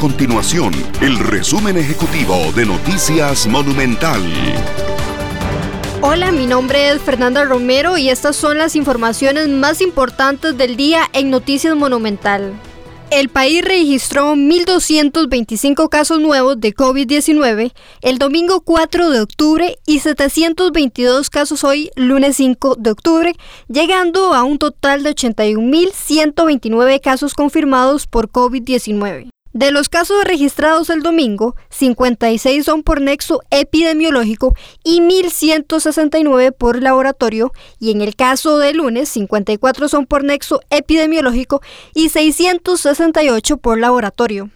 continuación el resumen ejecutivo de Noticias Monumental. Hola, mi nombre es Fernanda Romero y estas son las informaciones más importantes del día en Noticias Monumental. El país registró 1.225 casos nuevos de COVID-19 el domingo 4 de octubre y 722 casos hoy, lunes 5 de octubre, llegando a un total de 81.129 casos confirmados por COVID-19. De los casos registrados el domingo, 56 son por nexo epidemiológico y 1.169 por laboratorio, y en el caso del lunes, 54 son por nexo epidemiológico y 668 por laboratorio.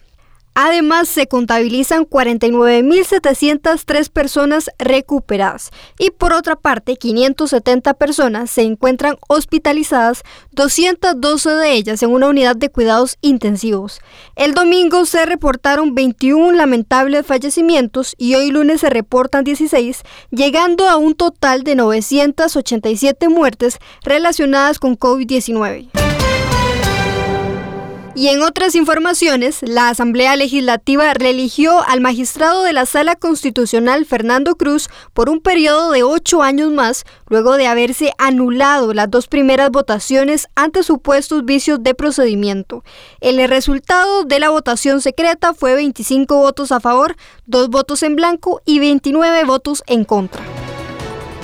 Además, se contabilizan 49.703 personas recuperadas y por otra parte, 570 personas se encuentran hospitalizadas, 212 de ellas en una unidad de cuidados intensivos. El domingo se reportaron 21 lamentables fallecimientos y hoy lunes se reportan 16, llegando a un total de 987 muertes relacionadas con COVID-19. Y en otras informaciones, la Asamblea Legislativa religió al magistrado de la Sala Constitucional Fernando Cruz por un periodo de ocho años más, luego de haberse anulado las dos primeras votaciones ante supuestos vicios de procedimiento. El resultado de la votación secreta fue 25 votos a favor, dos votos en blanco y 29 votos en contra.